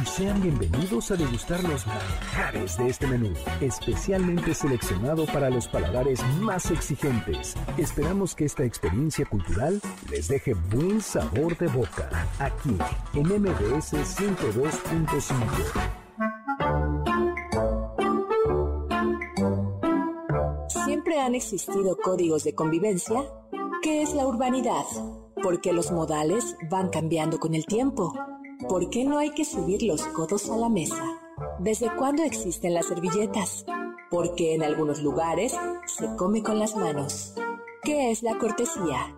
Y sean bienvenidos a degustar los manjares de este menú, especialmente seleccionado para los paladares más exigentes. Esperamos que esta experiencia cultural les deje buen sabor de boca, aquí en MBS 102.5. Siempre han existido códigos de convivencia. ¿Qué es la urbanidad? Porque los modales van cambiando con el tiempo ¿Por qué no hay que subir los codos a la mesa? ¿Desde cuándo existen las servilletas? ¿Por qué en algunos lugares se come con las manos? ¿Qué es la cortesía?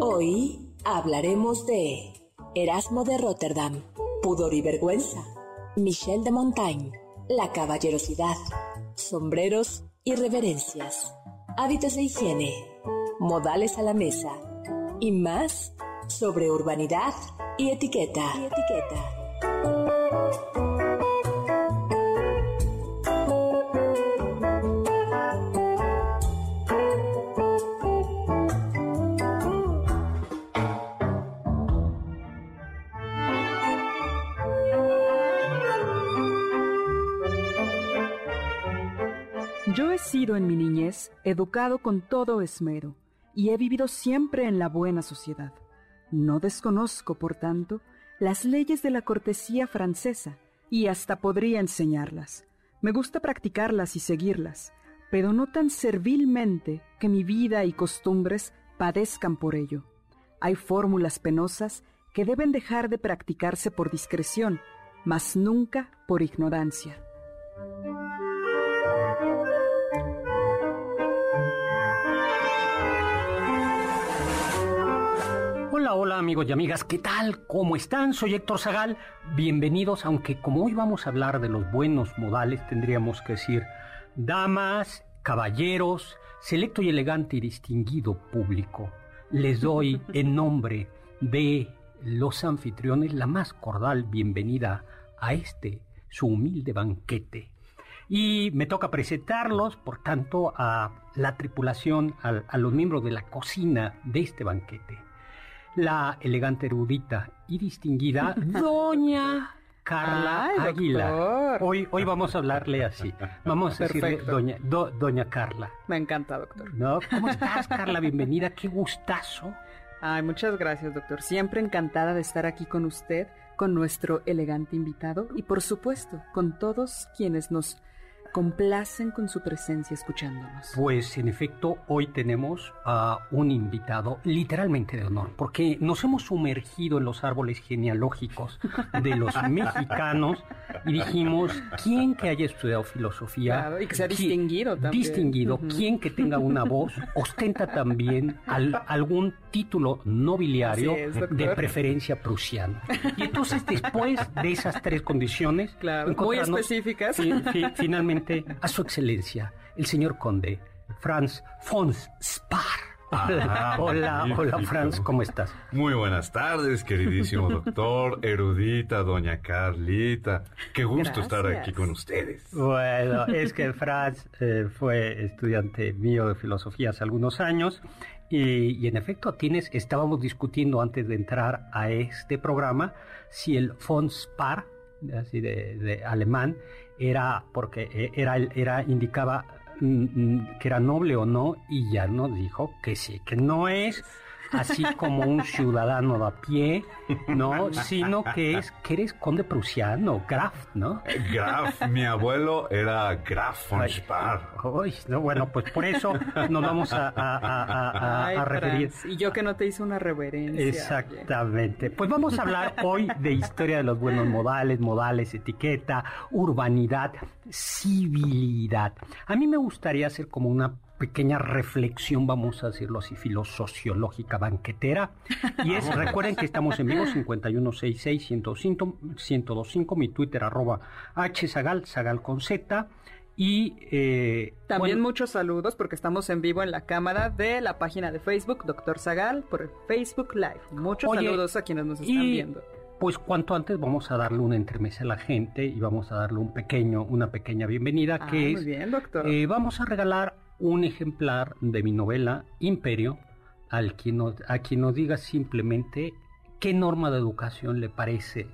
Hoy hablaremos de Erasmo de Rotterdam, Pudor y Vergüenza, Michel de Montaigne, la caballerosidad, sombreros y reverencias, hábitos de higiene modales a la mesa y más sobre urbanidad y etiqueta. Yo he sido en mi niñez educado con todo esmero y he vivido siempre en la buena sociedad. No desconozco, por tanto, las leyes de la cortesía francesa y hasta podría enseñarlas. Me gusta practicarlas y seguirlas, pero no tan servilmente que mi vida y costumbres padezcan por ello. Hay fórmulas penosas que deben dejar de practicarse por discreción, mas nunca por ignorancia. Hola, amigos y amigas, ¿qué tal? ¿Cómo están? Soy Héctor Zagal. Bienvenidos, aunque como hoy vamos a hablar de los buenos modales, tendríamos que decir damas, caballeros, selecto y elegante y distinguido público. Les doy en nombre de los anfitriones la más cordial bienvenida a este, su humilde banquete. Y me toca presentarlos, por tanto, a la tripulación, a, a los miembros de la cocina de este banquete la elegante erudita y distinguida doña Carla Aguilar. Hoy, hoy vamos a hablarle así. Vamos a decirle doña, doña Carla. Me encanta, doctor. ¿No? ¿Cómo estás, Carla? Bienvenida, qué gustazo. Ay, muchas gracias, doctor. Siempre encantada de estar aquí con usted, con nuestro elegante invitado y, por supuesto, con todos quienes nos complacen con su presencia escuchándonos. Pues en efecto, hoy tenemos a un invitado literalmente de honor, porque nos hemos sumergido en los árboles genealógicos de los mexicanos y dijimos, ¿quién que haya estudiado filosofía? y que sea distinguido también. Distinguido, ¿quién que tenga una voz, ostenta también algún título nobiliario de preferencia prusiano. Y entonces después de esas tres condiciones, muy específicas, finalmente a su excelencia, el señor conde Franz von Spar. Ah, hola, hola Franz, ¿cómo estás? Muy buenas tardes, queridísimo doctor, erudita, doña Carlita. Qué gusto estar aquí con ustedes. Bueno, es que Franz eh, fue estudiante mío de filosofía hace algunos años y, en efecto tienes, estábamos discutiendo antes de entrar a este programa si el von Spar, así de alemán, era porque eh, era, era indicaba mm, mm, que era noble o no y ya nos dijo que sí, que no es así como un ciudadano de a pie, ¿no? Sino que es que eres conde prusiano, Graf, ¿no? Graf, mi abuelo era Graf von Spar. no, bueno, pues por eso nos vamos a, referir. y yo que no te hice una reverencia. Exactamente. Pues vamos a hablar hoy de historia de los buenos modales, modales, etiqueta, urbanidad, civilidad. A mí me gustaría hacer como una pequeña reflexión, vamos a decirlo así, filosociológica banquetera. Y es, recuerden que estamos en vivo 5166-1025, mi Twitter arroba hzagal, zagal con z. Y eh, también muchos saludos porque estamos en vivo en la cámara de la página de Facebook, Doctor Zagal, por Facebook Live. Muchos saludos a quienes nos están viendo. Pues cuanto antes vamos a darle una entremesa a la gente y vamos a darle un pequeño, una pequeña bienvenida ah, que es. bien, doctor. Eh, vamos a regalar un ejemplar de mi novela Imperio al quien a quien nos diga simplemente qué norma de educación le parece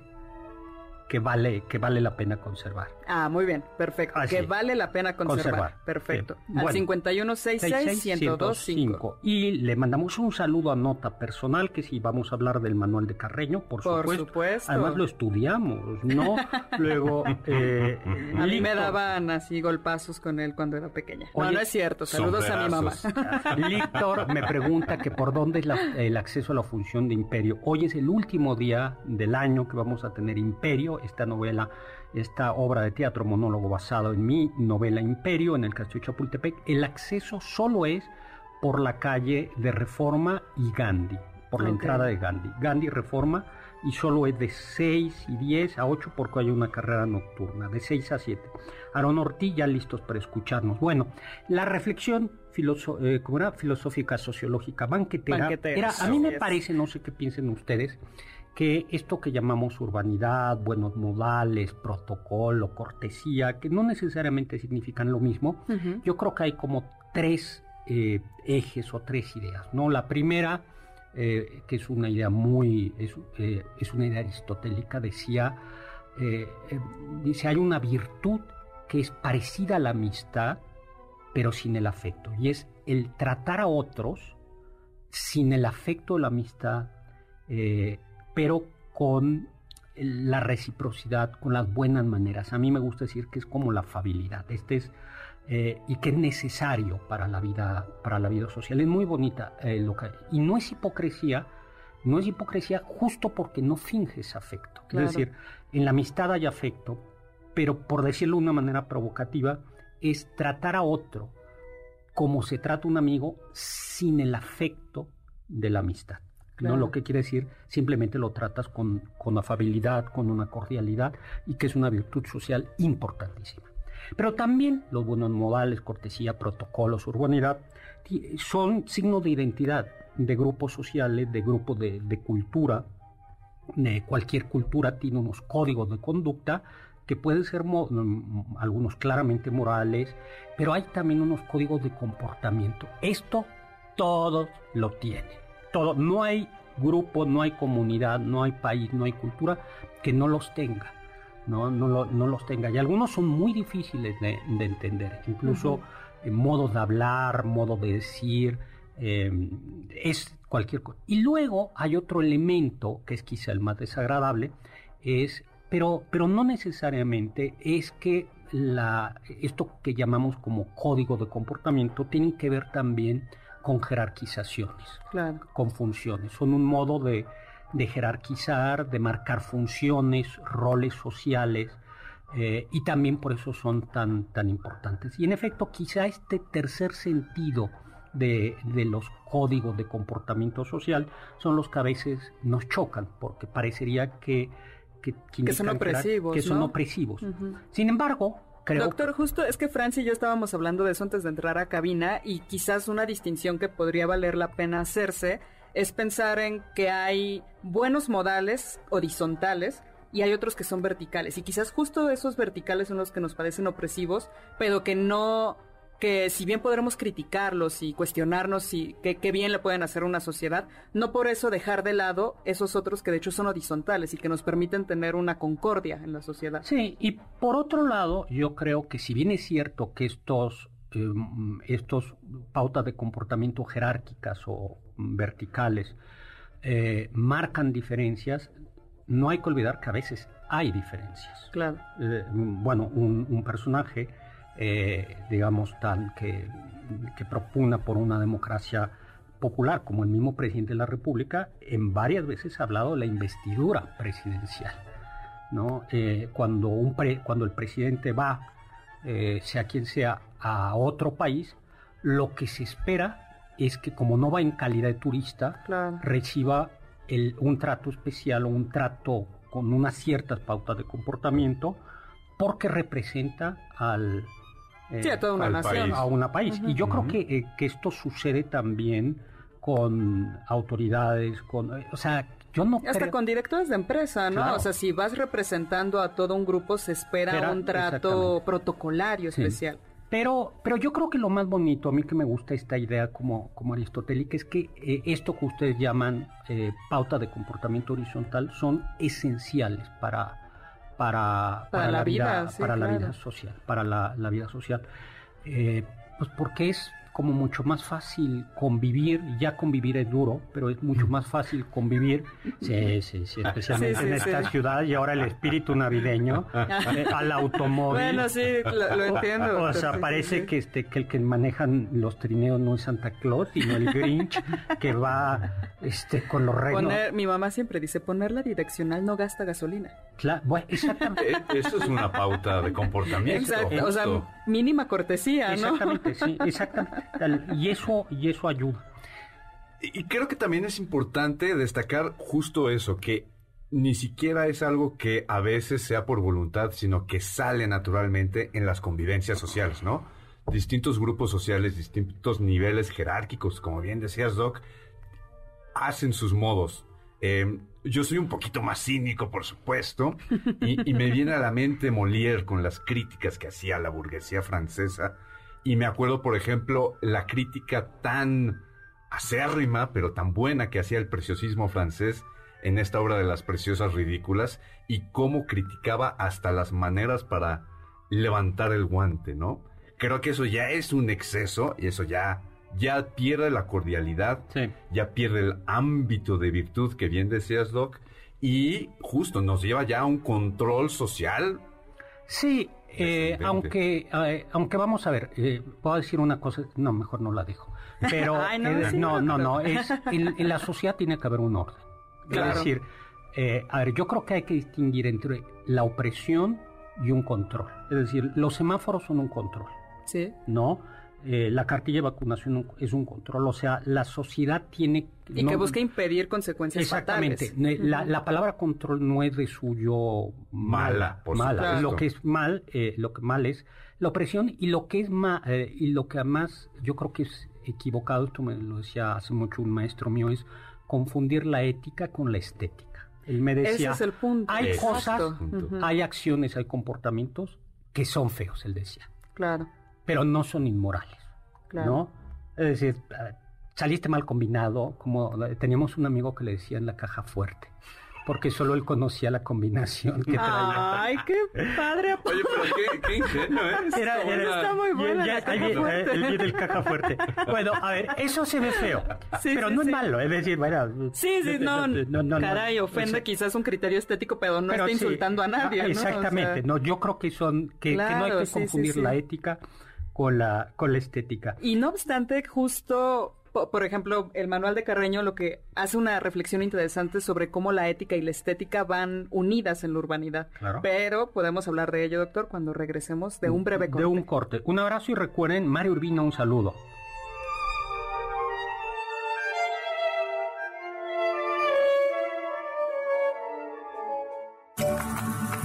que vale, que vale la pena conservar. Ah, muy bien, perfecto. que vale la pena conservar. Perfecto. Al 5166 Y le mandamos un saludo a nota personal, que si vamos a hablar del manual de Carreño, por, supuesto. Además lo estudiamos, ¿no? Luego... Eh, a mí me daban así golpazos con él cuando era pequeña. no, no es cierto. Saludos a mi mamá. Víctor me pregunta que por dónde es el acceso a la función de Imperio. Hoy es el último día del año que vamos a tener Imperio, esta novela esta obra de teatro monólogo basado en mi novela Imperio en el Castillo Chapultepec, el acceso solo es por la calle de Reforma y Gandhi, por la entrada de Gandhi. Gandhi Reforma y solo es de 6 y 10 a 8 porque hay una carrera nocturna, de 6 a 7. Aaron Ortiz ya listos para escucharnos. Bueno, la reflexión eh, filosófica, sociológica, banquetera, era, a mí me parece, no sé qué piensen ustedes, que esto que llamamos urbanidad, buenos modales, protocolo, cortesía, que no necesariamente significan lo mismo, yo creo que hay como tres eh, ejes o tres ideas, ¿no? La primera, eh, que es una idea muy, es, eh, es una idea aristotélica, decía, dice, hay una virtud que es parecida a la amistad, pero sin el afecto, y es el tratar a otros sin el afecto, la amistad, pero con la reciprocidad, con las buenas maneras. A mí me gusta decir que es como la afabilidad. Este es eh, y que es necesario para la vida, para la vida social. Es muy bonita eh, lo y no es hipocresía, no es hipocresía justo porque no finges afecto. Es decir, en la amistad hay afecto, pero por decirlo de una manera provocativa, es tratar a otro como se trata un amigo sin el afecto de la amistad. ¿No? Lo que quiere decir, simplemente lo tratas con, con afabilidad, con una cordialidad y que es una virtud social importantísima. Pero también los buenos modales, cortesía, protocolos, urbanidad, son signos de identidad de grupos sociales, de grupos de, de, cultura. De cualquier cultura tiene unos códigos de conducta que pueden ser mm, algunos claramente morales, pero hay también unos códigos de comportamiento. Esto todos lo tienen no hay grupo, no hay comunidad, no hay país, no hay cultura que no los tenga. No, no, los tenga. Y algunos son muy difíciles de, entender. Incluso eh, modos de hablar, modo de decir, em, es cualquier cosa. Y luego hay otro elemento que es quizá el más desagradable, es, pero, pero no necesariamente es que la, esto que llamamos como código de comportamiento tiene que ver también con jerarquizaciones, con funciones. Son un modo de, jerarquizar, de marcar funciones, roles sociales, eh, y también por eso son tan, tan importantes. Y en efecto, quizá este tercer sentido de, los códigos de comportamiento social son los que a veces nos chocan, porque parecería que, que, son opresivos. Que son opresivos. Sin embargo, Doctor, justo es que Francia y yo estábamos hablando de eso antes de entrar a cabina y quizás una distinción que podría valer la pena hacerse es pensar en que hay buenos modales horizontales y hay otros que son verticales. Y quizás justo esos verticales son los que nos parecen opresivos, pero que no que si bien podremos criticarlos y cuestionarnos si qué bien le pueden hacer a una sociedad, no por eso dejar de lado esos otros que de hecho son horizontales y que nos permiten tener una concordia en la sociedad. Sí, y por otro lado, yo creo que si bien es cierto que estos eh, estos pautas de comportamiento jerárquicas o verticales eh, marcan diferencias, no hay que olvidar que a veces hay diferencias. Claro. Eh, bueno, un, personaje, digamos, tan que, que propugna por una democracia popular, como el mismo presidente de la República, en varias veces ha hablado de la investidura presidencial. ¿no? cuando, un cuando el presidente va eh, sea quien sea, a otro país, lo que se espera es que como no va en calidad de turista, reciba un trato especial o un trato con unas ciertas pautas de comportamiento porque representa al, eh, a toda una nación. País. A una país. Y yo creo que, eh, que, esto sucede también con autoridades, con, o sea, hasta con directores de empresa, ¿no? O sea, si vas representando a todo un grupo, se espera un trato protocolario especial. Pero, pero yo creo que lo más bonito, a mí que me gusta esta idea como, como aristotélica, es que eh, esto que ustedes llaman eh, pauta de comportamiento horizontal son esenciales para, para, para, la, vida, para la vida social, para la, vida social. Eh, pues porque es como mucho más fácil convivir, ya convivir es duro, pero es mucho más fácil convivir, sí, sí, sí, especialmente en esta ciudad y ahora el espíritu navideño eh, al automóvil. Bueno, sí, lo, entiendo. O sea, parece que este que el que manejan los trineos no es Santa Claus, sino el Grinch que va este con los renos. mi mamá siempre dice, poner la direccional no gasta gasolina. Claro, bueno, exactamente. Eh, eso es una pauta de comportamiento. Exacto, o sea, mínima cortesía, ¿no? Exactamente, sí, exactamente. Y eso, y eso ayuda. Y creo que también es importante destacar justo eso, que ni siquiera es algo que a veces sea por voluntad, sino que sale naturalmente en las convivencias sociales, ¿no? Distintos grupos sociales, distintos niveles jerárquicos, como bien decías, Doc, hacen sus modos. Em, yo soy un poquito más cínico, por supuesto, y, me viene a la mente Molière con las críticas que hacía la burguesía francesa y me acuerdo, por ejemplo, la crítica tan acérrima, pero tan buena que hacía el preciosismo francés en esta obra de las preciosas ridículas y cómo criticaba hasta las maneras para levantar el guante, ¿no? Creo que eso ya es un exceso y eso ya, ya pierde la cordialidad, ya pierde el ámbito de virtud que bien decías, Doc, y justo nos lleva ya a un control social. Sí, eh, aunque, eh, aunque vamos a ver, eh, puedo decir una cosa, no, mejor no la dejo. Pero no, no, no, es, en, la sociedad tiene que haber un orden. Es decir, a ver, yo creo que hay que distinguir entre la opresión y un control. Es decir, los semáforos son un control. Sí. ¿No? Eh, la cartilla de vacunación es un control, o sea, la sociedad tiene... Y que busca impedir consecuencias exactamente, La, la, palabra control no es de suyo mala, por mala. Lo que es mal, eh, lo que mal es la opresión y lo que es ma, eh, y lo que además yo creo que es equivocado, esto me lo decía hace mucho un maestro mío, es confundir la ética con la estética. Él me decía, Ese es el punto. hay cosas, hay acciones, hay comportamientos que son feos, él decía. Claro pero no son inmorales, ¿no? Es decir, saliste mal combinado, como teníamos un amigo que le decía en la caja fuerte porque solo él conocía la combinación que traía. ¡Ay, qué padre! Oye, pero qué, qué ingenuo es. Era, está muy buena la caja fuerte. El, del caja fuerte. Bueno, a ver, eso se ve feo, sí, pero no es malo, es decir, bueno... Sí, sí, no, no, no caray, ofende quizás un criterio estético, pero no está insultando a nadie, ¿no? Exactamente, no, yo creo que son, que, que no hay que confundir la ética con la, con la estética. Y no obstante, justo, por ejemplo, el manual de Carreño lo que hace una reflexión interesante sobre cómo la ética y la estética van unidas en la urbanidad. Pero podemos hablar de ello, doctor, cuando regresemos de un breve corte. De un corte. Un abrazo y recuerden, Mario Urbino, un saludo.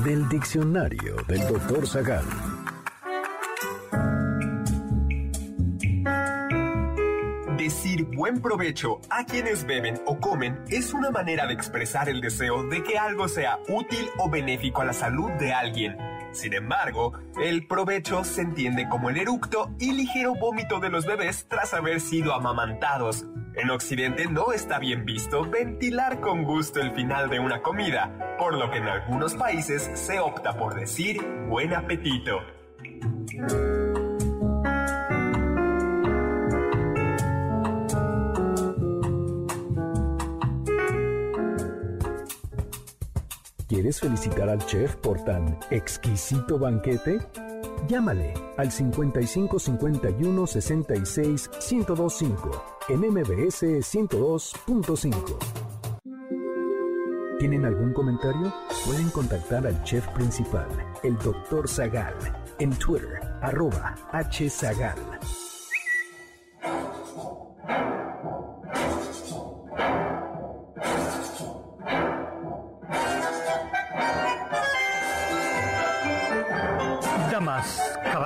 Del diccionario del doctor Zagal. Buen provecho a quienes beben o comen es una manera de expresar el deseo de que algo sea útil o benéfico a la salud de alguien. Sin embargo, el provecho se entiende como el eructo y ligero vómito de los bebés tras haber sido amamantados. En Occidente no está bien visto ventilar con gusto el final de una comida, por lo que en algunos países se opta por decir buen apetito. ¿Quieres felicitar al chef por tan exquisito banquete? Llámale al 55 51 66 1025 en MBS 102.5. ¿Tienen algún comentario? Pueden contactar al chef principal, el Dr. Zagal, en Twitter, arroba hzagal.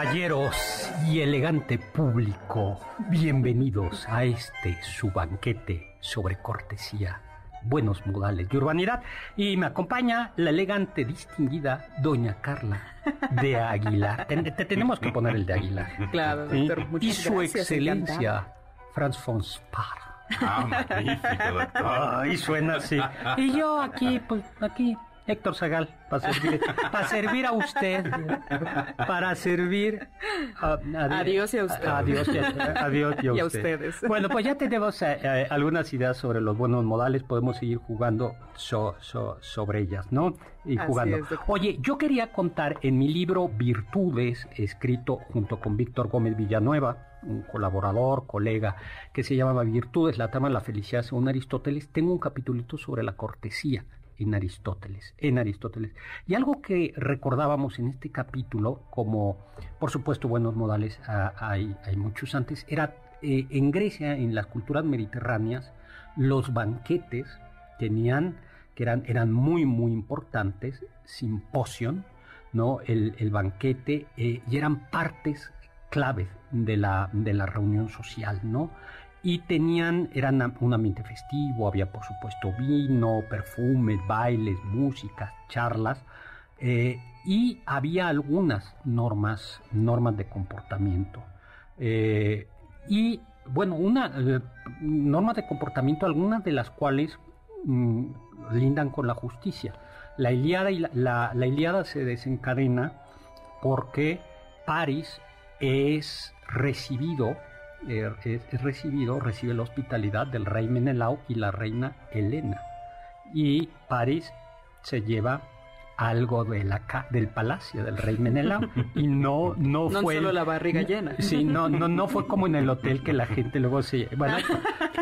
Caballeros y elegante público, bienvenidos a este su banquete sobre cortesía, buenos modales y urbanidad. Y me acompaña la elegante, distinguida doña Carla de Aguilar. Te, tenemos que poner el de Aguilar. Claro, doctor, Y su excelencia, Franz von Spar. Ah, magnífico, doctor. y suena así. Y yo aquí, pues aquí Héctor Zagal, para servir, para servir a usted, para servir a, Dios y a usted. Adiós y a, y a ustedes. Bueno, pues ya tenemos eh, eh, algunas ideas sobre los buenos modales, podemos seguir jugando sobre ellas, ¿no? Y jugando. Oye, yo quería contar en mi libro Virtudes, escrito junto con Víctor Gómez Villanueva, un colaborador, colega, que se llamaba Virtudes, la trama de la felicidad según Aristóteles, tengo un capitulito sobre la cortesía en Aristóteles, en Aristóteles. Y algo que recordábamos en este capítulo, como por supuesto buenos modales hay, hay muchos antes, era eh, en Grecia, en las culturas mediterráneas, los banquetes tenían, que eran, eran muy, muy importantes, simposion, ¿no? El, el banquete, eh, y eran partes claves de la, de la reunión social, ¿no? Y tenían, eran un ambiente festivo, había por supuesto vino, perfumes, bailes, música, charlas, eh, y había algunas normas, normas de comportamiento. Eh, y bueno, una eh, normas de comportamiento, algunas de las cuales mm, lindan con la justicia. La Iliada, y la, la Iliada se desencadena porque París es recibido eh, es, recibido, recibe la hospitalidad del rey Menelao y la reina Helena. Y París se lleva algo de la del palacio del rey Menelao. Y no no, no fue solo la barriga llena. sí no no no fue como en el hotel que la gente luego se bueno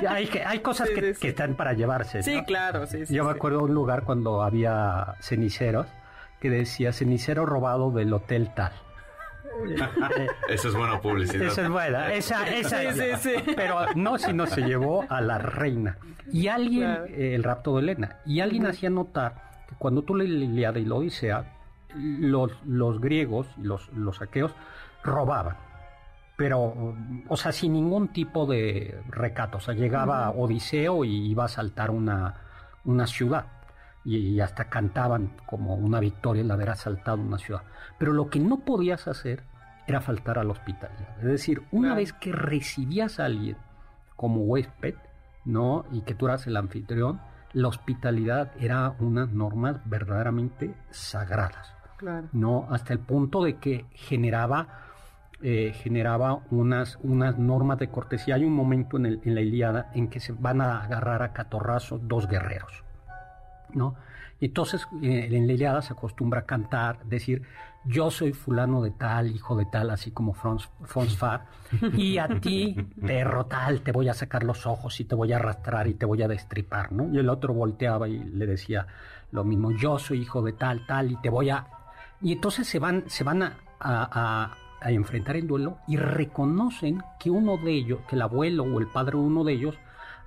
hay, hay cosas que, que, están para llevarse sí claro sí, yo me acuerdo de un lugar cuando había ceniceros que decía cenicero robado del hotel tal Eso es buena publicidad. Esa es buena. Esa, esa sí, sí, sí. Pero no, sino se llevó a la reina. Y alguien, eh, el rapto de Elena, y alguien hacía notar que cuando tú lees la Iliada y la Odisea, los, los griegos, los, los saqueos, robaban. Pero, o sea, sin ningún tipo de recato. O sea, llegaba Odiseo y iba a saltar una, una ciudad y, hasta cantaban como una victoria el haber asaltado una ciudad. Pero lo que no podías hacer era faltar a la hospitalidad. Es decir, una vez que recibías a alguien como huésped, ¿no? Y que tú eras el anfitrión, la hospitalidad era unas normas verdaderamente sagradas. ¿No? Hasta el punto de que generaba. Eh, generaba unas, unas normas de cortesía. Hay un momento en, el, en la Iliada en que se van a agarrar a catorrazos dos guerreros. ¿No? Y entonces eh, en se acostumbra a cantar, decir, yo soy fulano de tal, hijo de tal, así como Franz, Far, y a ti, perro tal, te voy a sacar los ojos y te voy a arrastrar y te voy a destripar, ¿no? Y el otro volteaba y le decía lo mismo, yo soy hijo de tal, tal, y te voy a... Y entonces se van, se van a, a, a enfrentar en duelo y reconocen que uno de ellos, que el abuelo o el padre de uno de ellos,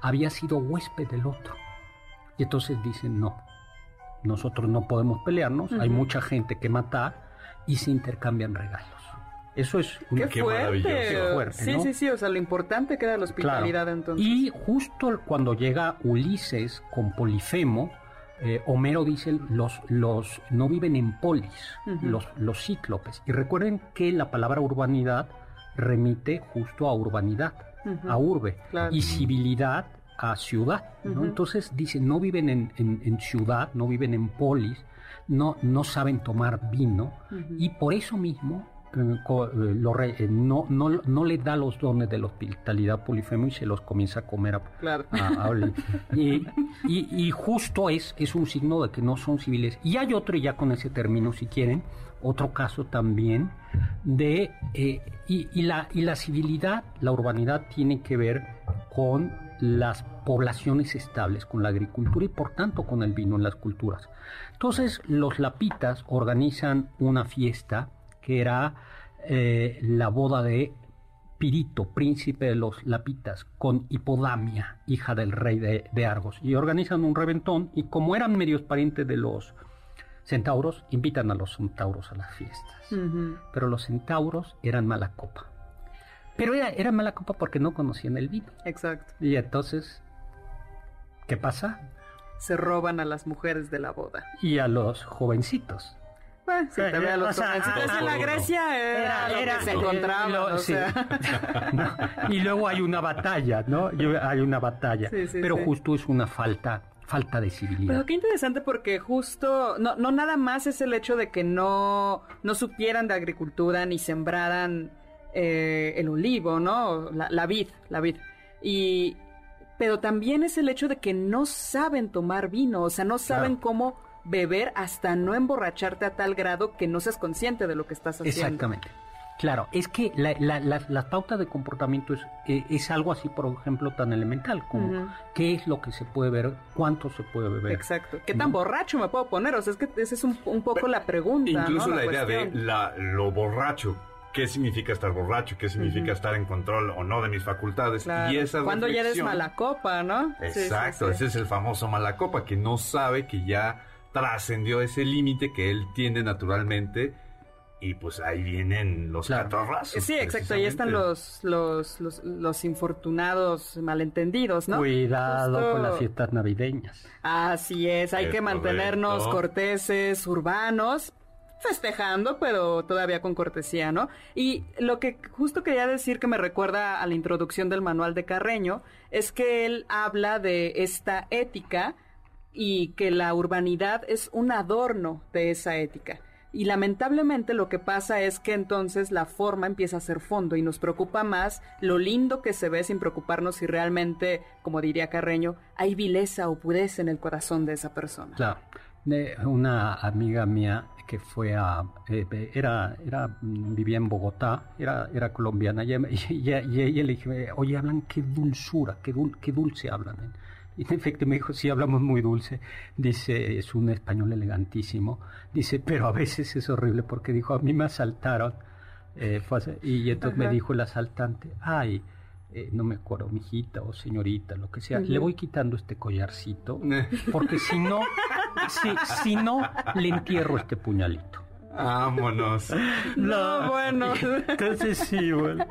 había sido huésped del otro. Y entonces dicen, no, nosotros no podemos pelearnos, hay mucha gente que matar y se intercambian regalos. Eso es un Qué, fuerte. sí, sí, sí, o sea, lo importante que era la hospitalidad entonces. Y justo cuando llega Ulises con Polifemo, eh, Homero dice, los, los no viven en polis, los, los cíclopes. Y recuerden que la palabra urbanidad remite justo a urbanidad, a urbe. Y civilidad a ciudad. Entonces dice, no viven en, ciudad, no viven en polis, no, no saben tomar vino y por eso mismo eh, no, no, no le da los dones de la hospitalidad polifemo y se los comienza a comer a, claro. y, y, justo es, es un signo de que no son civiles. Y hay otro, ya con ese término, si quieren, otro caso también de... y, y, la, y la civilidad, la urbanidad tiene que ver con las poblaciones estables, con la agricultura y por tanto con el vino en las culturas. Entonces los lapitas organizan una fiesta que era eh, la boda de Pirito, príncipe de los lapitas, con Hipodamia, hija del rey de, Argos. Y organizan un reventón y como eran medios parientes de los centauros, invitan a los centauros a las fiestas. Pero los centauros eran mala copa. Pero era, era mala copa porque no conocían el vino. Exacto. Y entonces, ¿qué pasa? Se roban a las mujeres de la boda. Y a los jovencitos. Bueno, sí, también a los jovencitos en la Grecia era, era, se encontraban, Y luego hay una batalla, ¿no? Hay una batalla. pero justo es una falta falta de civilidad. Pero qué interesante porque justo, no, no nada más es el hecho de que no, no supieran de agricultura ni sembraran eh, el olivo, ¿no? La, vid, la vid. Y, pero también es el hecho de que no saben tomar vino, o sea, no saben cómo beber hasta no emborracharte a tal grado que no seas consciente de lo que estás haciendo. Exactamente. Claro, es que la, la, pauta de comportamiento es, eh, es, algo así, por ejemplo, tan elemental como qué es lo que se puede ver, cuánto se puede beber. Exacto. ¿Qué tan borracho me puedo poner? O sea, es que esa es un, poco la pregunta. Incluso la, idea de lo borracho qué significa estar borracho, qué significa estar en control o no de mis facultades. Y esa Cuando ya eres mala copa, ¿no? Exacto, ese es el famoso mala copa, que no sabe que ya trascendió ese límite que él tiene naturalmente. Y pues ahí vienen los catorrazos. Sí, exacto, ahí están los, los, los, infortunados malentendidos, ¿no? Cuidado con las fiestas navideñas. Así es, hay que mantenernos corteses, urbanos, festejando, pero todavía con cortesía, ¿no? Y lo que justo quería decir que me recuerda a la introducción del manual de Carreño es que él habla de esta ética y que la urbanidad es un adorno de esa ética. Y lamentablemente lo que pasa es que entonces la forma empieza a ser fondo y nos preocupa más lo lindo que se ve sin preocuparnos si realmente, como diría Carreño, hay vileza o pureza en el corazón de esa persona. Claro. una amiga mía que fue a eh, era era vivía en Bogotá era era colombiana y, ella le dije oye hablan qué dulzura qué, qué dulce hablan y en efecto me dijo sí hablamos muy dulce dice es un español elegantísimo dice pero a veces es horrible porque dijo a mí me asaltaron eh, y entonces me dijo el asaltante ay eh, no me acuerdo, mijita o señorita, lo que sea, le voy quitando este collarcito, porque si no, si, si no, le entierro este puñalito. Vámonos. No, bueno. Entonces sí, bueno.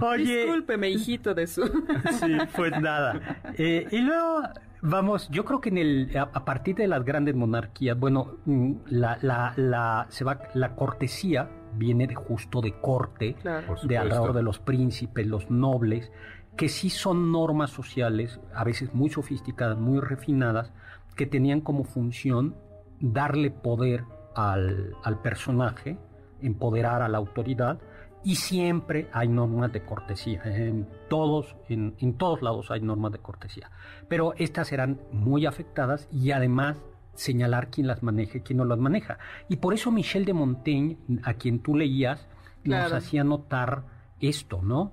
Oye. Discúlpeme, hijito de su. Sí, pues nada. Eh, y luego vamos, yo creo que en el a, partir de las grandes monarquías, bueno, mm, la, la, la, se va, la cortesía viene de justo de corte, de alrededor de los príncipes, los nobles, que sí son normas sociales, a veces muy sofisticadas, muy refinadas, que tenían como función darle poder al, personaje, empoderar a la autoridad, y siempre hay normas de cortesía. En todos, en, en, todos lados hay normas de cortesía. Pero estas serán muy afectadas y además señalar quién las maneja y quién no las maneja. Y por eso Michel de Montaigne, a quien tú leías, nos hacía notar esto, ¿no?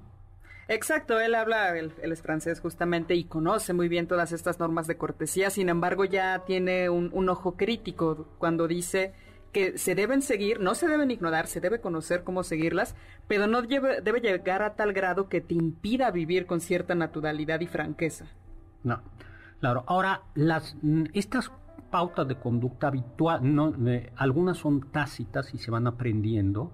Exacto, él habla, él, es francés justamente y conoce muy bien todas estas normas de cortesía, sin embargo ya tiene un, ojo crítico cuando dice que se deben seguir, no se deben ignorar, se debe conocer cómo seguirlas, pero no debe llegar a tal grado que te impida vivir con cierta naturalidad y franqueza. No, claro. Ahora, las, estas pautas de conducta habitual, no, algunas son tácitas y se van aprendiendo.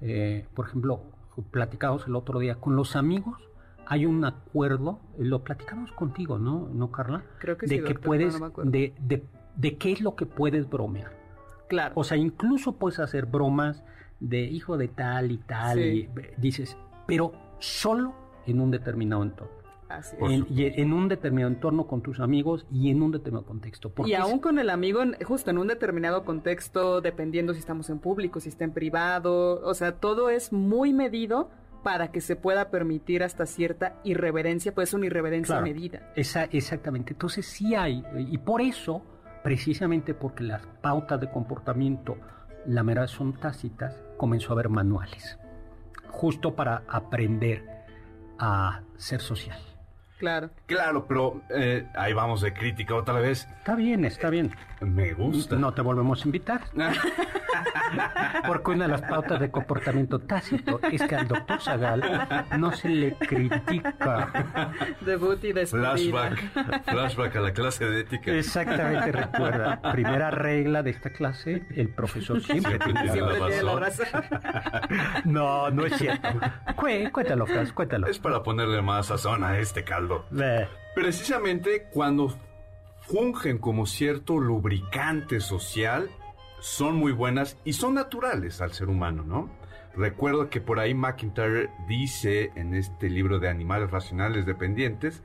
Eh, por ejemplo, platicamos el otro día con los amigos. Hay un acuerdo, lo platicamos contigo, ¿no, ¿No Carla? Creo que de sí, que puedes, de, de, de qué es lo que puedes bromear. Claro. O sea, incluso puedes hacer bromas de hijo de tal y tal, y dices, pero solo en un determinado entorno. En, y en un determinado entorno con tus amigos y en un determinado contexto. Y aún con el amigo, justo en un determinado contexto, dependiendo si estamos en público, si está en privado, o sea, todo es muy medido para que se pueda permitir hasta cierta irreverencia, pues una irreverencia medida. Esa, exactamente. Entonces sí hay, y por eso, precisamente porque las pautas de comportamiento, la mera son tácitas, comenzó a haber manuales, justo para aprender a ser social. Claro. Claro, pero eh, ahí vamos de crítica otra vez. Está bien, está bien. Me gusta. No te volvemos a invitar. Porque una de las pautas de comportamiento tácito es que al doctor Zagal no se le critica. Debut y despedida. Flashback. Flashback a la clase de ética. Exactamente, recuerda. Primera regla de esta clase, el profesor siempre tiene, la, razón. no, no es cierto. cuéntalo, Fras, cuéntalo. Es para ponerle más sazón a este caldo. Precisamente cuando fungen como cierto lubricante social, son muy buenas y son naturales al ser humano, ¿no? Recuerdo que por ahí McIntyre dice en este libro de Animales Racionales Dependientes,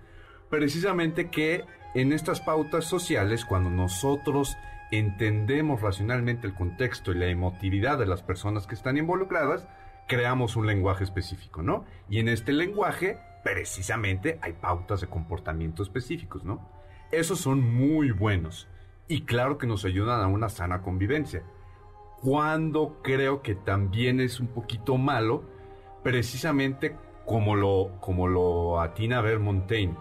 precisamente que en estas pautas sociales, cuando nosotros entendemos racionalmente el contexto y la emotividad de las personas que están involucradas, creamos un lenguaje específico, ¿no? Y en este lenguaje precisamente hay pautas de comportamiento específicos, ¿no? Esos son muy buenos y claro que nos ayudan a una sana convivencia. Cuando creo que también es un poquito malo, precisamente como lo, como lo atina ver Montaigne,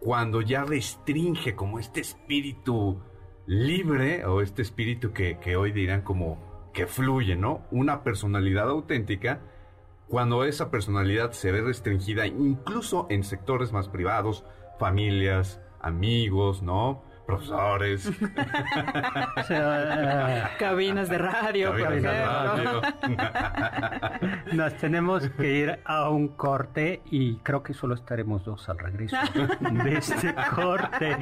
cuando ya restringe como este espíritu libre o este espíritu que, que hoy dirán como que fluye, ¿no? Una personalidad auténtica cuando esa personalidad se ve restringida incluso en sectores más privados, familias, amigos, ¿no? Profesores. Cabinas de radio, Nos tenemos que ir a un corte y creo que solo estaremos dos al regreso de este corte.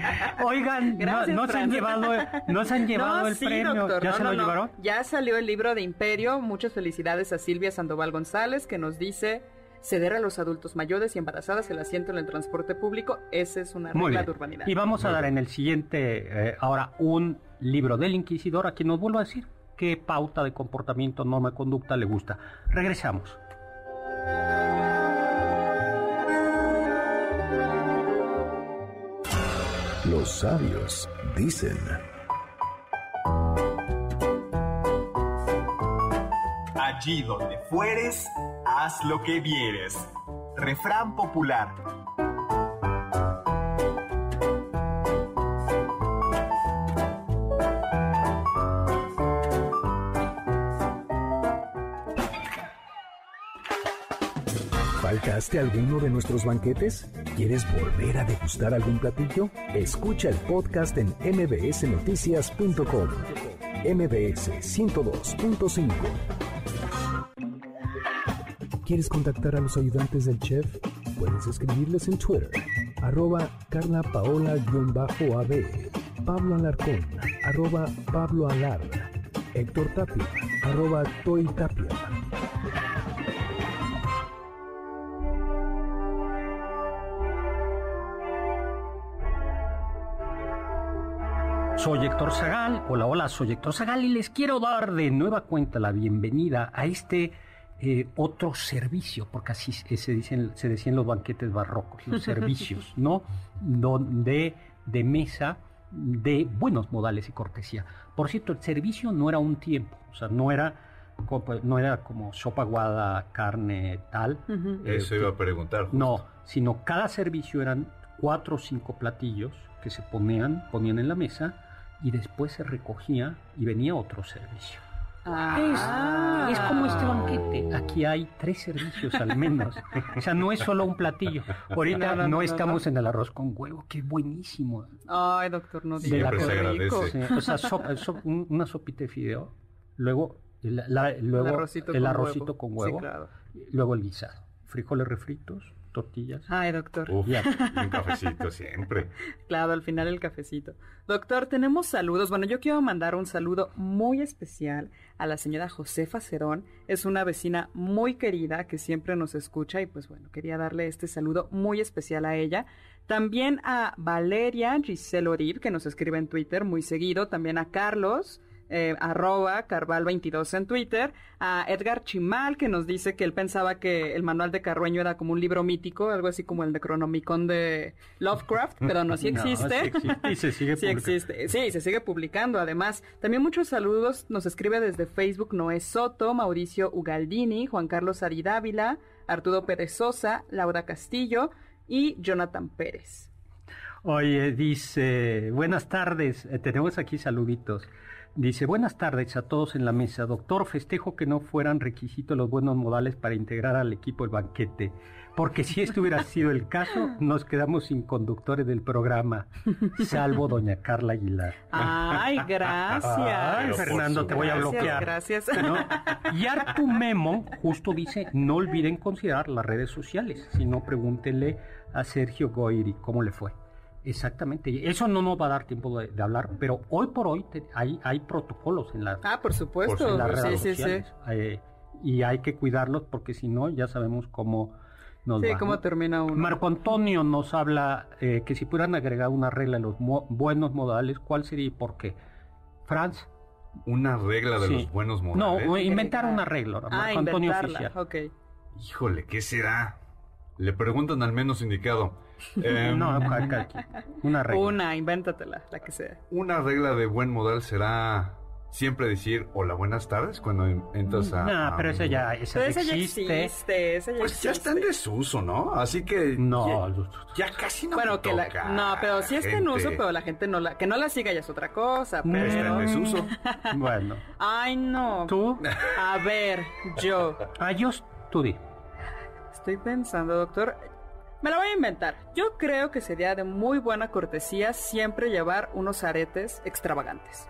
Oigan, no, se han llevado, no se han llevado el premio. ¿Ya se lo llevaron? Ya salió el libro de Imperio. Muchas felicidades a Silvia Sandoval González que nos dice ceder a los adultos mayores y embarazadas el asiento en el transporte público. Esa es una regla de urbanidad. Y vamos a dar en el siguiente, eh, ahora, un libro del inquisidor a quien nos vuelva a decir qué pauta de comportamiento, norma de conducta le gusta. Regresamos. Los sabios dicen... Allí donde fueres, haz lo que vieres. Refrán popular. ¿Faltaste alguno de nuestros banquetes? ¿Quieres volver a degustar algún platillo? Escucha el podcast en mbsnoticias.com. MBS 102.5 ¿Quieres contactar a los ayudantes del chef? Puedes escribirles en Twitter, arroba Carla Paola-AB, Pablo Alarcón, arroba Pablo Alar, Héctor Tapia, arroba Toy Tapia. Soy Héctor Zagal, hola, hola, soy Héctor Zagal y les quiero dar de nueva cuenta la bienvenida a este eh, otro servicio, porque así se, dicen, se decían los banquetes barrocos, los servicios, ¿no? De, de mesa de buenos modales y cortesía. Por cierto, el servicio no era un tiempo, o sea, no era no era como sopa guada, carne, tal. Eso iba a preguntar. No, sino cada servicio eran cuatro o cinco platillos que se ponían, ponían en la mesa y después se recogía y venía otro servicio. Ah. Es, como este banquete. Aquí hay tres servicios al menos. O sea, no es solo un platillo. Ahorita no, estamos en el arroz con huevo, que es buenísimo. Ay, doctor, no diga. se agradece. o sea, una sopita de fideo, luego, luego el arrocito, con, huevo, luego el guisado, frijoles refritos, tortillas. Ay, doctor. Uf, un cafecito siempre. Claro, al final el cafecito. Doctor, tenemos saludos. Bueno, yo quiero mandar un saludo muy especial a la señora Josefa Cerón. Es una vecina muy querida que siempre nos escucha y pues bueno, quería darle este saludo muy especial a ella. También a Valeria Giselle Orib, que nos escribe en Twitter muy seguido. También a Carlos eh, arroba Carval22 en Twitter, a Edgar Chimal, que nos dice que él pensaba que el manual de Carrueño era como un libro mítico, algo así como el de Cronomicon de Lovecraft, pero no, sí existe. y se sigue sí existe. Sí, se sigue publicando. Además, también muchos saludos nos escribe desde Facebook Noé Soto, Mauricio Ugaldini, Juan Carlos Aridávila, Arturo Pérez Sosa, Laura Castillo y Jonathan Pérez. Oye, dice, buenas tardes, eh, tenemos aquí saluditos. Dice, buenas tardes a todos en la mesa. Doctor, festejo que no fueran requisitos los buenos modales para integrar al equipo el banquete, porque si esto hubiera sido el caso, nos quedamos sin conductores del programa, salvo doña Carla Aguilar. Ay, gracias. Fernando, te voy a bloquear. Gracias. Y Artu Memo justo dice, no olviden considerar las redes sociales, si no pregúntenle a Sergio Goiri cómo le fue. Exactamente, eso no nos va a dar tiempo de, hablar, pero hoy por hoy hay, hay protocolos en las, ah, por supuesto. las redes sí, sociales, sí, eh, y hay que cuidarlos porque si no ya sabemos cómo nos sí, va. cómo termina uno. Marco Antonio nos habla eh, que si pudieran agregar una regla en los buenos modales, ¿cuál sería y por qué? Franz. Una regla de los buenos modales. No, inventar una regla. Ah, Marco Antonio oficial. Okay. Híjole, ¿qué será? Le preguntan al menos indicado. Eh, no, una regla. Una, invéntatela, la que sea. Una regla de buen modal será siempre decir hola, buenas tardes cuando entras a. No, pero esa ya, esa ya existe. Esa ya pues ya está en desuso, ¿no? Así que. No, ya, casi no. Bueno, que la, no, pero sí está en uso, pero la gente no la, que no la siga ya es otra cosa. Pero, está en desuso. bueno. Ay, no. ¿Tú? A ver, yo. Ah, yo. Estoy pensando, doctor. Me la voy a inventar. Yo creo que sería de muy buena cortesía siempre llevar unos aretes extravagantes.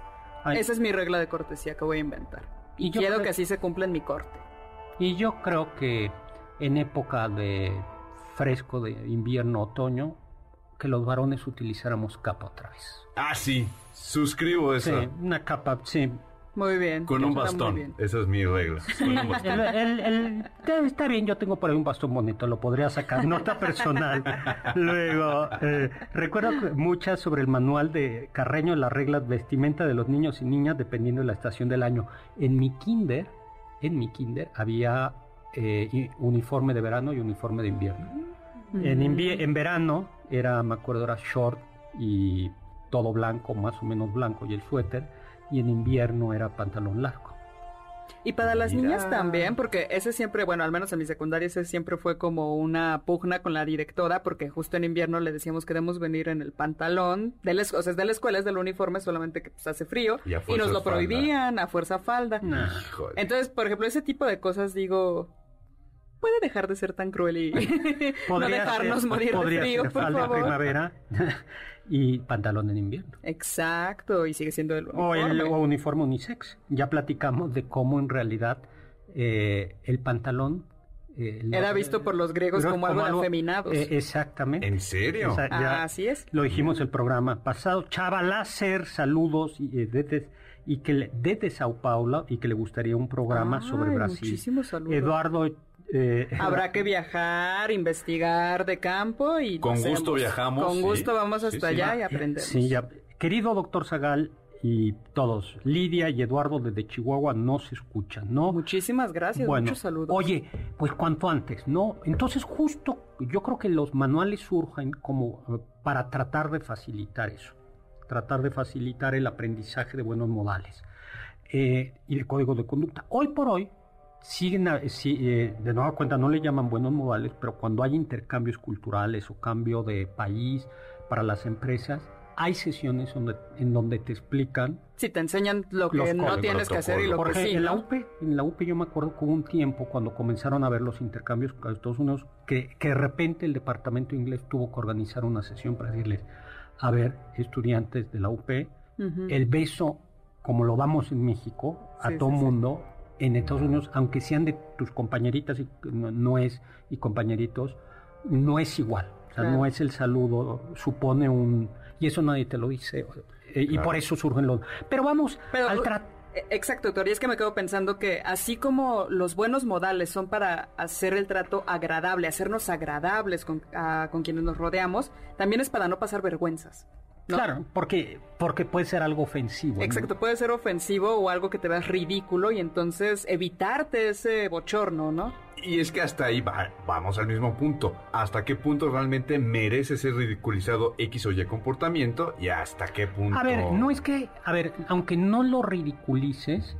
Esa es mi regla de cortesía que voy a inventar. Y, quiero que así se cumpla en mi corte. Y yo creo que en época de fresco de invierno, otoño, que los varones utilizáramos capa otra vez. Ah, sí. Suscribo eso. Sí, una capa, sí. Muy bien. Con un bastón. Esa es mi regla. está bien, yo tengo por ahí un bastón bonito, lo podría sacar. Nota personal. Luego, eh, recuerdo muchas sobre el manual de Carreño, las reglas vestimenta de los niños y niñas dependiendo de la estación del año. En mi kinder, en mi kinder había eh, uniforme de verano y uniforme de invierno. En, en verano era, me acuerdo, era short y todo blanco, más o menos blanco, y el suéter y en invierno era pantalón largo. Y para las niñas también, porque ese siempre, bueno, al menos en mi secundaria ese siempre fue como una pugna con la directora, porque justo en invierno le decíamos que debemos venir en el pantalón, de la, o sea, es de la escuela, es del uniforme, solamente que pues, hace frío, y, nos lo prohibían a fuerza falda. Entonces, por ejemplo, ese tipo de cosas digo, puede dejar de ser tan cruel y no dejarnos morir de frío, por favor. primavera y pantalón en invierno. Exacto, y sigue siendo el uniforme. O el uniforme unisex. Ya platicamos de cómo en realidad eh, el pantalón... Eh, Era visto por los griegos como, algo de afeminados. Eh, exactamente. ¿En serio? ah, así es. Lo dijimos el programa pasado. Chava Láser, saludos y, desde, y que desde Sao Paulo y que le gustaría un programa sobre Brasil. Muchísimos saludos. Eduardo eh, Habrá que viajar, investigar de campo y... Con gusto viajamos. Con gusto vamos hasta allá y aprendemos. Sí, ya. Querido doctor Zagal y todos, Lidia y Eduardo desde Chihuahua no se escuchan, ¿no? Muchísimas gracias, bueno, muchos saludos. Oye, pues cuanto antes, ¿no? Entonces justo yo creo que los manuales surgen como eh, para tratar de facilitar eso, tratar de facilitar el aprendizaje de buenos modales eh, y el código de conducta. Hoy por hoy siguen, eh, de nueva cuenta, no le llaman buenos modales, pero cuando hay intercambios culturales o cambio de país para las empresas, hay sesiones donde, en donde te explican. Si te enseñan lo que no tienes que hacer y lo que sí. En, la UP, en la UP yo me acuerdo que hubo un tiempo cuando comenzaron a ver los intercambios con Estados Unidos, que, que de repente el departamento inglés tuvo que organizar una sesión para decirles, a ver, estudiantes de la UP, el beso, como lo damos en México, a todo mundo, en Estados Unidos, aunque sean de tus compañeritas y no, es y compañeritos, no es igual. O sea, no es el saludo, supone un... Y eso nadie te lo dice. eh, Y por eso surgen los... Pero vamos Pero, al trato. eh, Exacto, doctor. Y es que me quedo pensando que así como los buenos modales son para hacer el trato agradable, hacernos agradables con, a- con quienes nos rodeamos, también es para no pasar vergüenzas. ¿No? Claro, porque, porque puede ser algo ofensivo. ¿no? Exacto, puede ser ofensivo o algo que te veas ridículo y entonces evitarte ese bochorno, ¿no? Y es que hasta ahí va- vamos al mismo punto. ¿Hasta qué punto realmente merece ser ridiculizado X o Y comportamiento? Y hasta qué punto... A ver, no es que, a ver, aunque no lo ridiculices,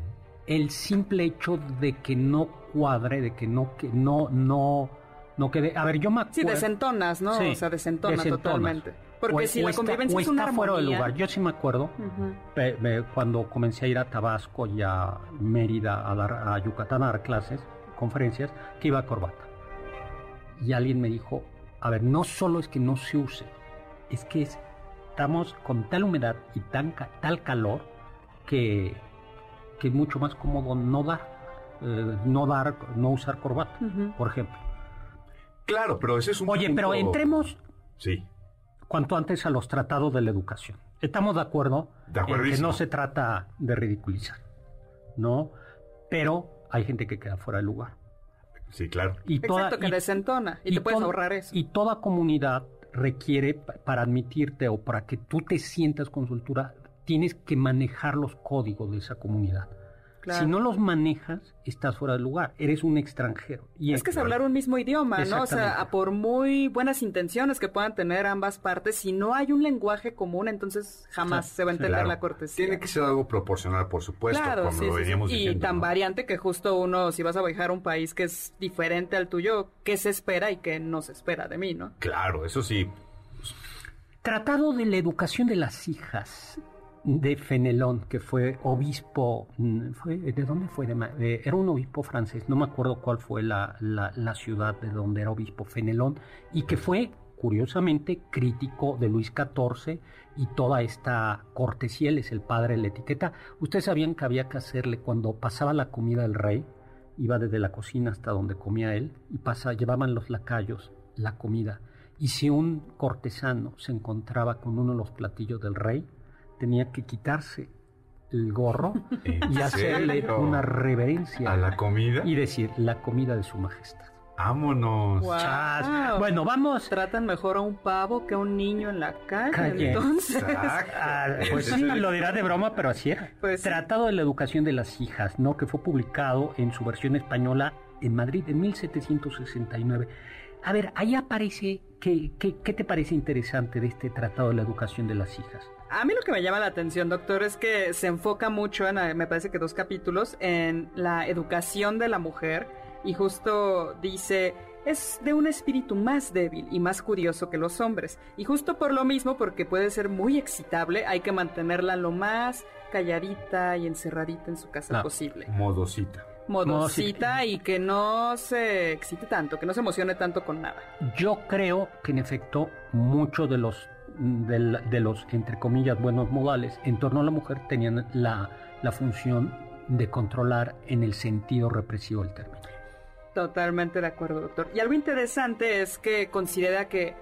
el simple hecho de que no cuadre, de que no, que no, no, no quede. A ver, yo me acuerdo. Sí, desentonas, ¿no? Sí, o sea, desentona desentonas. totalmente. Porque O- si o la está- convivencia es una está fuera de armonía- lugar. Yo sí me acuerdo Ujú. pe- me- cuando comencé a ir a Tabasco y a Mérida a dar a Yucatán a dar clases, conferencias, que iba a corbata. Y alguien me dijo, a ver, no solo es que no se use, es que es- estamos con tal humedad y tan tal calor que, que es mucho más cómodo no dar, eh, no dar, no usar corbata, por ejemplo. Claro, pero ese es un Oye, punto- pero entremos Sí. Cuanto antes a los tratados de la educación. Estamos de acuerdo De en que no se trata de ridiculizar, ¿no? Pero hay gente que queda fuera de lugar. Sí, claro. Y toda, Exacto, que y- desentona y, te puedes toda- ahorrar eso. Y toda comunidad requiere, pa- para admitirte o para que tú te sientas con soltura, tienes que manejar los códigos de esa comunidad. Claro. Si no los manejas, estás fuera de lugar, eres un extranjero. Y Es que es hablar un mismo idioma, ¿no? O sea, por muy buenas intenciones que puedan tener ambas partes, si no hay un lenguaje común, entonces jamás Claro, se va a entender Claro. la cortesía. Tiene que ser algo proporcional, por supuesto, Claro, como sí, lo sí, sí. veníamos Y diciendo. tan ¿no? variante que justo uno, si vas a viajar a un país que es diferente al tuyo, ¿qué se espera y qué no se espera de mí, no? Claro, eso sí. Tratado de la educación de las hijas de Fenelón, que fue obispo, mm, fue, ¿de dónde fue? De era un obispo francés, no me acuerdo cuál fue la, la- la ciudad de donde era obispo Fenelón, y que fue, curiosamente, crítico de Luis XIV y toda esta cortesía, él es el padre de la etiqueta. Ustedes sabían que había que hacerle cuando pasaba la comida del rey, iba desde la cocina hasta donde comía él, y pasa, llevaban los lacayos la comida. Y si un cortesano se encontraba con uno de los platillos del rey, tenía que quitarse el gorro ¿En y hacerle serio? una reverencia ¿A la comida? y decir la comida de su majestad. Vámonos. Chas. Bueno, vamos. Tratan mejor a un pavo que a un niño en la calle. Calle. Entonces. Ah, pues Ese sí, lo dirá de broma, pero así era. Pues sí. Tratado de la educación de las hijas, ¿no? Que fue publicado en su versión española en Madrid en 1769. A ver, ahí aparece, ¿qué, qué, qué te parece interesante de este Tratado de la educación de las hijas? A mí lo que me llama la atención, doctor, es que se enfoca mucho en, me parece que dos capítulos, en la educación de la mujer y justo dice, es de un espíritu más débil y más curioso que los hombres. Y justo por lo mismo, porque puede ser muy excitable, hay que mantenerla lo más calladita y encerradita en su casa posible. Modosita. Modosita y que no se excite tanto, que no se emocione tanto con nada. Yo creo que en efecto muchos de los de, de los entre comillas buenos modales en torno a la mujer tenían la, la función de controlar en el sentido represivo del término. Totalmente de acuerdo, doctor. Y algo interesante es que considera que,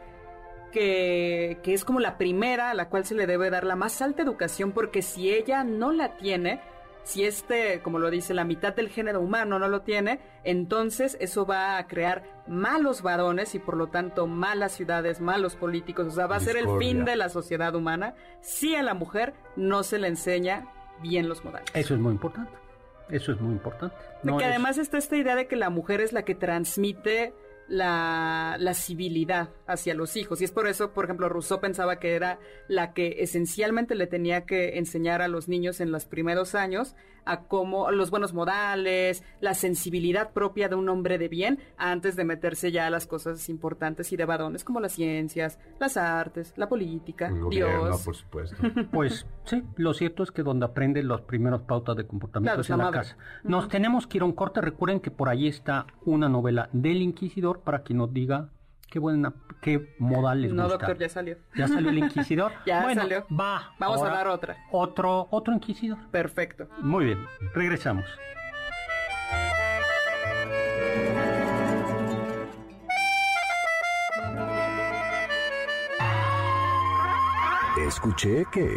que, que es como la primera a la cual se le debe dar la más alta educación, porque si ella no la tiene, si este, como lo dice, la mitad del género humano no lo tiene, entonces eso va a crear malos varones y por lo tanto malas ciudades, malos políticos. O sea, va a ser el fin de la sociedad humana si a la mujer no se le enseña bien los modales. Eso es muy importante. Eso es muy importante. No que es- además está esta idea de que la mujer es la que transmite la, la civilidad hacia los hijos. Y es por eso, por ejemplo, Rousseau pensaba que era la que esencialmente le tenía que enseñar a los niños en los primeros años a cómo los buenos modales, la sensibilidad propia de un hombre de bien, antes de meterse ya a las cosas importantes y de varones como las ciencias, las artes, la política, gobierno, Dios. por supuesto. Pues sí, lo cierto es que donde aprenden los primeros pautas de comportamiento Claro, es en la casa. Nos tenemos que ir a un corte. Recuerden que por ahí está una novela del Inquisidor para que nos diga Qué buena, qué modal les no, doctor, ya salió. Ya salió el inquisidor. ya salió. Va. Vamos a dar otra. Otro, otro inquisidor. Perfecto. Muy bien. Regresamos. Escuché que.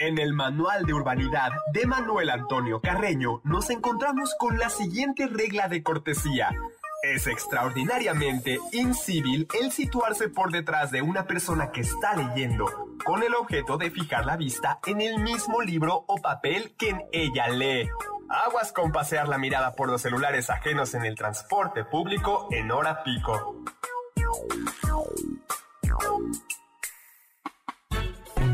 En el Manual de Urbanidad de Manuel Antonio Carreño nos encontramos con la siguiente regla de cortesía. Es extraordinariamente incivil el situarse por detrás de una persona que está leyendo, con el objeto de fijar la vista en el mismo libro o papel que en ella lee. Aguas con pasear la mirada por los celulares ajenos en el transporte público en hora pico.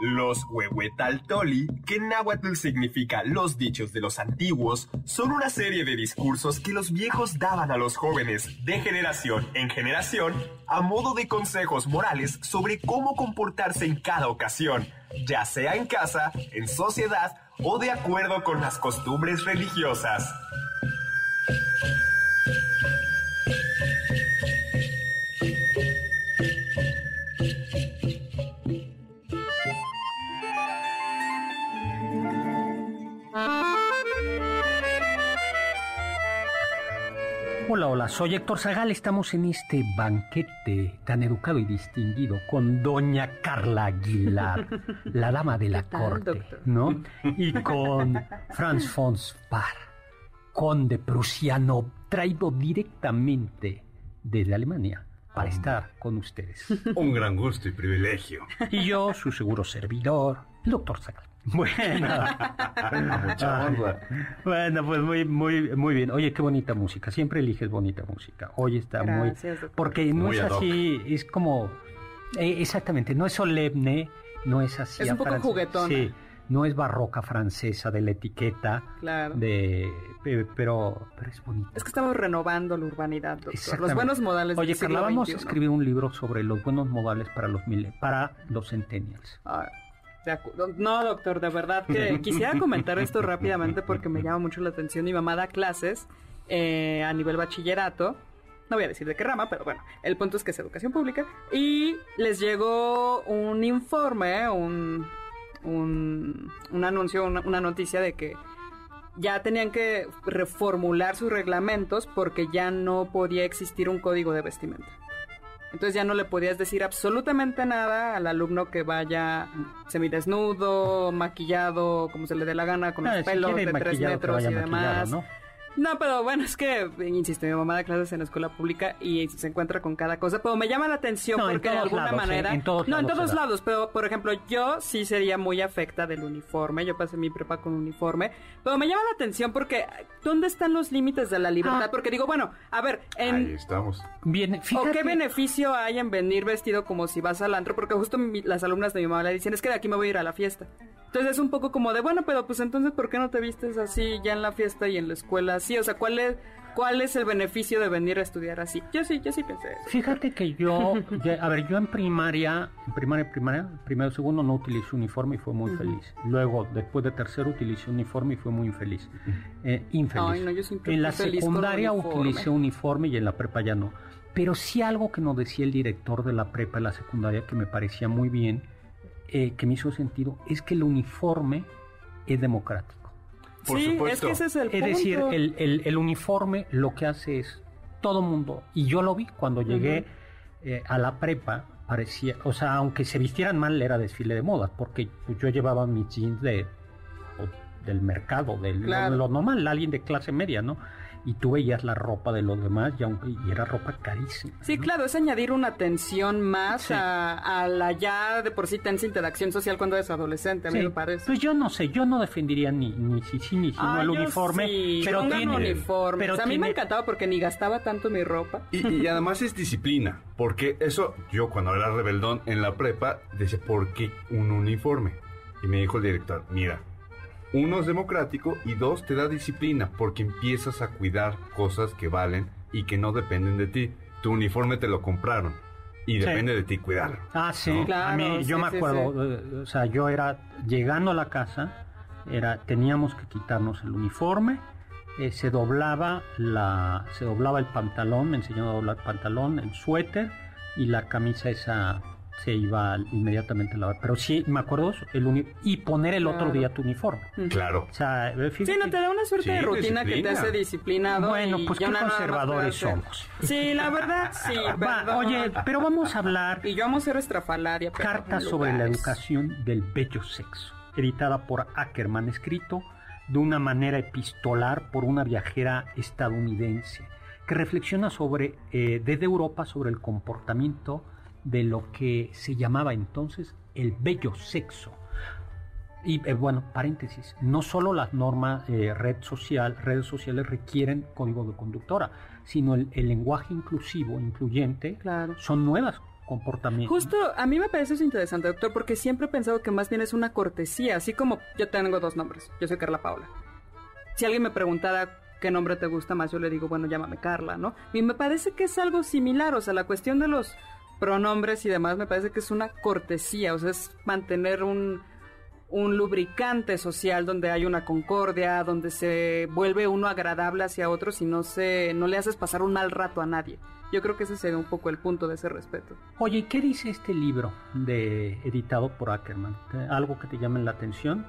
Los huehuetaltoli, que en náhuatl significa los dichos de los antiguos, son una serie de discursos que los viejos daban a los jóvenes de generación en generación a modo de consejos morales sobre cómo comportarse en cada ocasión, ya sea en casa, en sociedad o de acuerdo con las costumbres religiosas. Hola, soy Héctor Zagal. Estamos en este banquete tan educado y distinguido con doña Carla Aguilar, la dama de la corte, doctor? ¿no? Y con Franz von Spar, conde prusiano, traído directamente desde Alemania para estar con ustedes. Un gran gusto y privilegio. Y yo, su seguro servidor, el doctor Zagal. Bueno, Mucha honra. bueno, pues muy, muy, muy bien. Oye, qué bonita música. Siempre eliges bonita música. Hoy está Gracias, muy, doctor. porque no Muy es así, es como, eh, exactamente, no es solemne, no es así. Es un poco juguetona. Sí, no es barroca francesa de la etiqueta, Claro. de, pe- pero, pero es bonita. Es que estamos renovando la urbanidad, doctor. Los buenos modales Oye, del Carla, vamos a escribir un libro sobre los buenos modales para los mil, para los centennials. Ah, de no, doctor, de verdad que quisiera comentar esto rápidamente porque me llama mucho la atención. Mi mamá da clases eh, a nivel bachillerato. No voy a decir de qué rama, pero bueno, el punto es que es educación pública. Y les llegó un informe, un, un, un anuncio, una, una noticia de que ya tenían que reformular sus reglamentos porque ya no podía existir un código de vestimenta. Entonces ya no le podías decir absolutamente nada al alumno que vaya semidesnudo, maquillado, como se le dé la gana, con Ah, los si pelos de tres metros y demás. ¿no? No, pero bueno, es que, insisto, mi mamá da clases en la escuela pública y se encuentra con cada cosa, pero me llama la atención No, en porque de alguna lados, ¿eh? manera... En todos no, en todos lados, pero por ejemplo, yo sí sería muy afecta del uniforme, yo pasé mi prepa con uniforme, pero me llama la atención porque ¿dónde están los límites de la libertad? Ah. Porque digo, bueno, a ver, Ahí en... estamos. Bien, ¿O qué beneficio hay en venir vestido como si vas al antro? Porque justo mi- las alumnas de mi mamá le dicen, es que de aquí me voy a ir a la fiesta. Entonces es un poco como de, bueno, pero pues entonces, ¿por qué no te vistes así ya en la fiesta y en la escuela así? O sea, ¿cuál es, cuál es el beneficio de venir a estudiar así? Yo sí, yo sí pensé eso. Fíjate que yo, ya- a ver, yo en primaria, en primaria, primaria, primero, segundo no utilicé uniforme y fue muy feliz. Luego, después de tercero utilicé uniforme y fue muy infeliz. Eh, infeliz. Ay, no, yo siempre en la feliz secundaria uniforme. utilicé uniforme y en la prepa ya no. Pero sí algo que nos decía el director de la prepa y la secundaria que me parecía muy bien, eh, que me hizo sentido, es que el uniforme es democrático. Por sí, supuesto. es que ese es el Es punto. decir, el, el- el uniforme lo que hace es todo mundo, y yo lo vi cuando llegué eh, a la prepa, parecía, o sea, aunque se vistieran mal era desfile de modas, porque pues, yo llevaba mis jeans de, o del mercado, del, Claro. lo, lo normal, alguien de clase media, ¿no? Y tú veías la ropa de los demás y, aunque, y era ropa carísima. Sí, ¿no? claro, es añadir una tensión más Sí. a, a la ya de por sí tensa interacción social cuando eres adolescente, a mí Sí. me parece. Pues yo no sé, yo no defendería ni, ni si sí ni si no Ah, el uniforme, sí, pero pongan tiene, uniformes. pero a mí me encantaba porque ni gastaba tanto mi ropa. Y, y además es disciplina, porque eso, yo cuando era rebeldón en la prepa, decía, ¿por qué un uniforme? Y me dijo el director, mira, uno es democrático y dos te da disciplina, porque empiezas a cuidar cosas que valen y que no dependen de ti. Tu uniforme te lo compraron. y depende de ti cuidarlo. Ah, sí, a mí, yo me acuerdo, eh, o sea, yo era llegando a la casa, era teníamos que quitarnos el uniforme, eh, se doblaba la se doblaba el pantalón, me enseñó a doblar el pantalón, el suéter y la camisa esa se iba inmediatamente a lavar. Pero sí, me acuerdo, el y poner el otro día tu uniforme. Claro. O sea, eh, sí, no te da una suerte de rutina que te hace disciplinado. Bueno, pues qué conservadores somos. Sí, la verdad, sí. oye, pero vamos a hablar. Y yo amo ser estrafalaria. Carta sobre la educación del bello sexo, editada por Ackerman, escrito de una manera epistolar por una viajera estadounidense que reflexiona sobre, eh, desde Europa sobre el comportamiento de lo que se llamaba entonces el bello sexo. Y eh, bueno, paréntesis, no solo las normas eh, red social, redes sociales requieren código de conductora, sino el, lenguaje inclusivo, incluyente, claro. son nuevas comportamientos. Justo, a mí me parece eso interesante, doctor, porque siempre he pensado que más bien es una cortesía, así como yo tengo dos nombres, yo soy Carla Paula. Si alguien me preguntara qué nombre te gusta más, yo le digo, bueno, llámame Carla, ¿no? Y me parece que es algo similar, o sea, la cuestión de los pronombres y demás, me parece que es una cortesía, o sea, es mantener un, un lubricante social donde hay una concordia, donde se vuelve uno agradable hacia otros y no se, no le haces pasar un mal rato a nadie. Yo creo que ese sería un poco el punto de ese respeto. Oye, ¿qué dice este libro de editado por Ackerman? ¿Algo que te llame la atención?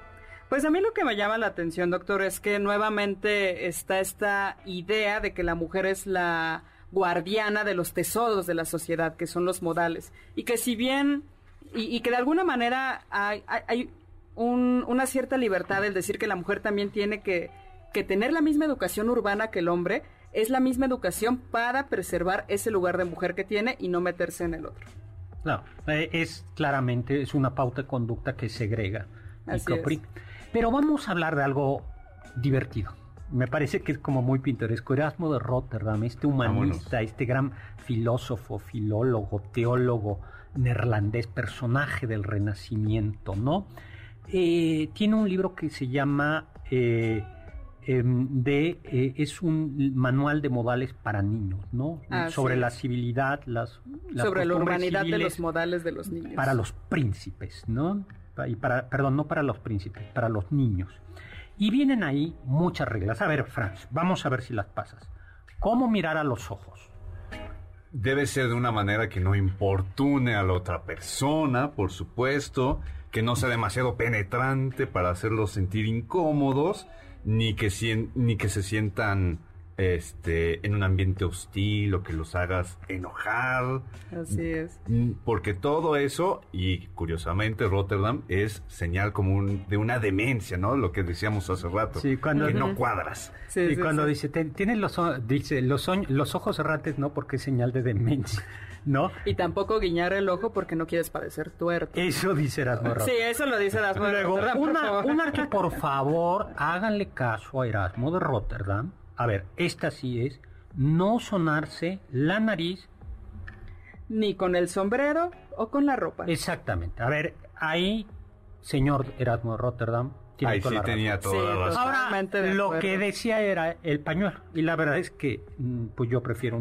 Pues a mí lo que me llama la atención, doctor, es que nuevamente está esta idea de que la mujer es la guardiana de los tesoros de la sociedad, que son los modales. Y que si bien, y, que de alguna manera hay, hay una cierta libertad el decir que la mujer también tiene que, que tener la misma educación urbana que el hombre, es la misma educación para preservar ese lugar de mujer que tiene y no meterse en el otro. No, eh, es claramente, es una pauta de conducta que segrega y Pero vamos a hablar de algo divertido me parece que es como muy pintoresco. Erasmo de Rotterdam, este humanista, este gran filósofo, filólogo, teólogo neerlandés, personaje del Renacimiento, ¿no? Eh, tiene un libro que se llama eh, em, de eh, es un manual de modales para niños, ¿no? sobre la civilidad, las, sobre la urbanidad de los modales de los niños para los príncipes, ¿no? Y para, perdón, no para los príncipes, para los niños. Y vienen ahí muchas reglas. A ver, Franz, vamos a ver si las pasas. ¿Cómo mirar a los ojos? Debe ser de una manera que no importune a la otra persona, por supuesto, que no sea demasiado penetrante para hacerlos sentir incómodos, ni que, ni que se sientan este, en un ambiente hostil o que los hagas enojar. Así es. Mm, porque todo eso, y curiosamente Rotterdam, es señal común de una demencia, ¿no? Lo que decíamos hace rato. Sí, cuando, que no cuadras. Sí, y cuando dice, tienes los, dice, los, los ojos errantes, no, porque es señal de demencia. ¿no? Y tampoco guiñar el ojo porque no quieres parecer tuerto. Eso dice Erasmo Sí, eso lo dice Erasmo Luego, una, una que por favor háganle caso a Erasmo de Rotterdam, a ver, esta sí es no sonarse la nariz. Ni con el sombrero o con la ropa. Exactamente. A ver, ahí, señor Erasmo Rotterdam, tiene Ahí sí tenía toda la Ahora, lo que decía era el pañuelo. Y la verdad es que, mm, pues yo prefiero,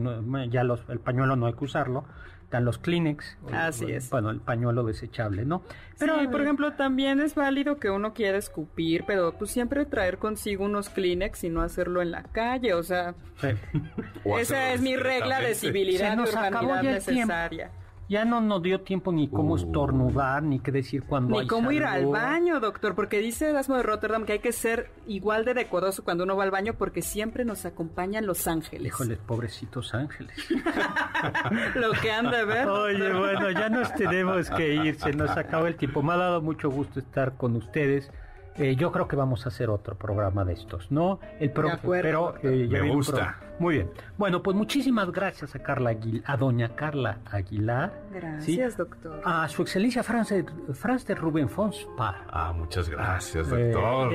ya los, el pañuelo no hay que usarlo están los Kleenex. Así es. Bueno, el pañuelo desechable, ¿no? Pero, por ejemplo, también es válido que uno quiera escupir, pero pues siempre traer consigo unos Kleenex y no hacerlo en la calle, o sea... esa es mi regla de civilidad y urbanidad necesaria. Ya no nos dio tiempo ni cómo estornudar, ni qué decir cuando Ni cómo ir al baño, doctor, porque dice Erasmo de Rotterdam que hay que ser igual de decoroso cuando uno va al baño porque siempre nos acompañan los ángeles. Híjole, pobrecitos ángeles. Lo que han de ver. Oye, bueno, ya nos tenemos que ir, se nos acaba el tiempo. Me ha dado mucho gusto estar con ustedes. Eh, yo creo que vamos a hacer otro programa de estos, ¿no? El pro pero eh, me gusta. Muy bien. Bueno, pues muchísimas gracias a Carla Aguil, a doña Carla Aguilar. Gracias, doctor. A su excelencia Franz de, Rubén Fonspar. Ah, muchas gracias, eh, doctor.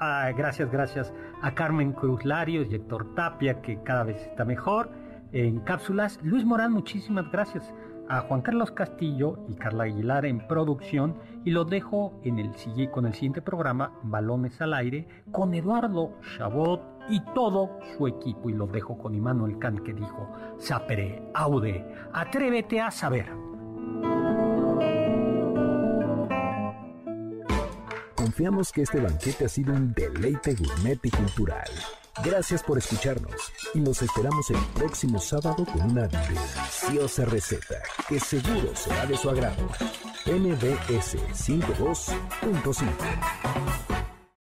Ah, gracias, gracias a Carmen Cruz Larios y Héctor Tapia, que cada vez está mejor en cápsulas. Luis Morán, muchísimas gracias a Juan Carlos Castillo y Carla Aguilar en producción y lo dejo en el, con el siguiente programa, Balones al Aire, con Eduardo Chabot y todo su equipo. Y lo dejo con Immanuel Kant que dijo, sapere, aude, atrévete a saber. Confiamos que este banquete ha sido un deleite gourmet y cultural. Gracias por escucharnos y nos esperamos el próximo sábado con una deliciosa receta que seguro será de su agrado. NBS 52.5